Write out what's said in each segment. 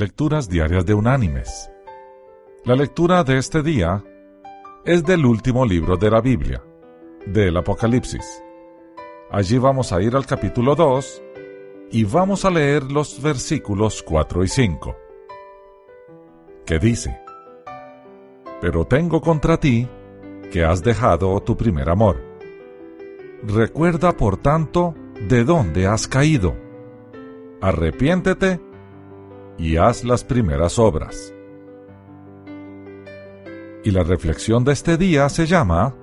Lecturas Diarias de Unánimes. La lectura de este día es del último libro de la Biblia, del Apocalipsis. Allí vamos a ir al capítulo 2 y vamos a leer los versículos 4 y 5, que dice, Pero tengo contra ti que has dejado tu primer amor. Recuerda, por tanto, de dónde has caído. Arrepiéntete y haz las primeras obras. Y la reflexión de este día se llama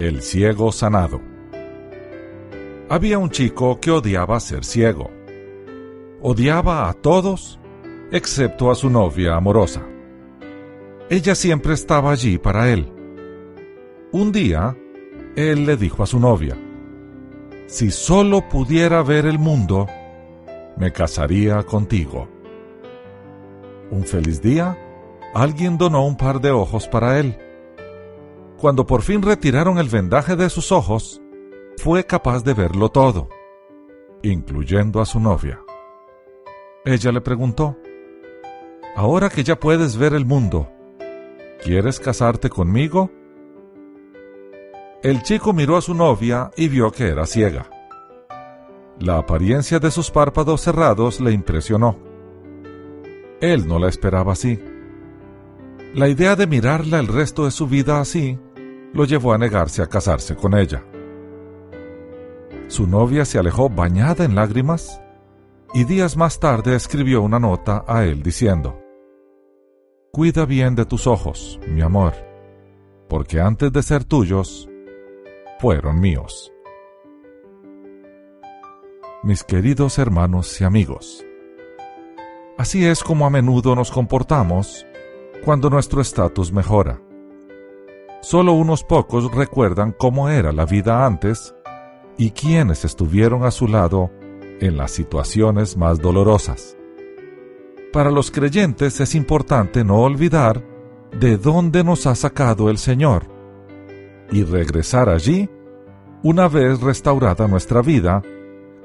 El ciego sanado. Había un chico que odiaba ser ciego. Odiaba a todos excepto a su novia amorosa. Ella siempre estaba allí para él. Un día, él le dijo a su novia, Si solo pudiera ver el mundo, me casaría contigo. Un feliz día, alguien donó un par de ojos para él. Cuando por fin retiraron el vendaje de sus ojos, fue capaz de verlo todo, incluyendo a su novia. Ella le preguntó, Ahora que ya puedes ver el mundo, ¿quieres casarte conmigo? El chico miró a su novia y vio que era ciega. La apariencia de sus párpados cerrados le impresionó. Él no la esperaba así. La idea de mirarla el resto de su vida así lo llevó a negarse a casarse con ella. Su novia se alejó bañada en lágrimas y días más tarde escribió una nota a él diciendo, Cuida bien de tus ojos, mi amor, porque antes de ser tuyos, fueron míos mis queridos hermanos y amigos. Así es como a menudo nos comportamos cuando nuestro estatus mejora. Solo unos pocos recuerdan cómo era la vida antes y quiénes estuvieron a su lado en las situaciones más dolorosas. Para los creyentes es importante no olvidar de dónde nos ha sacado el Señor y regresar allí una vez restaurada nuestra vida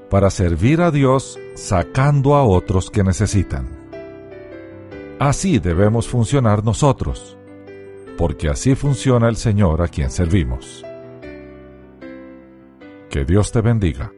para servir a Dios sacando a otros que necesitan. Así debemos funcionar nosotros, porque así funciona el Señor a quien servimos. Que Dios te bendiga.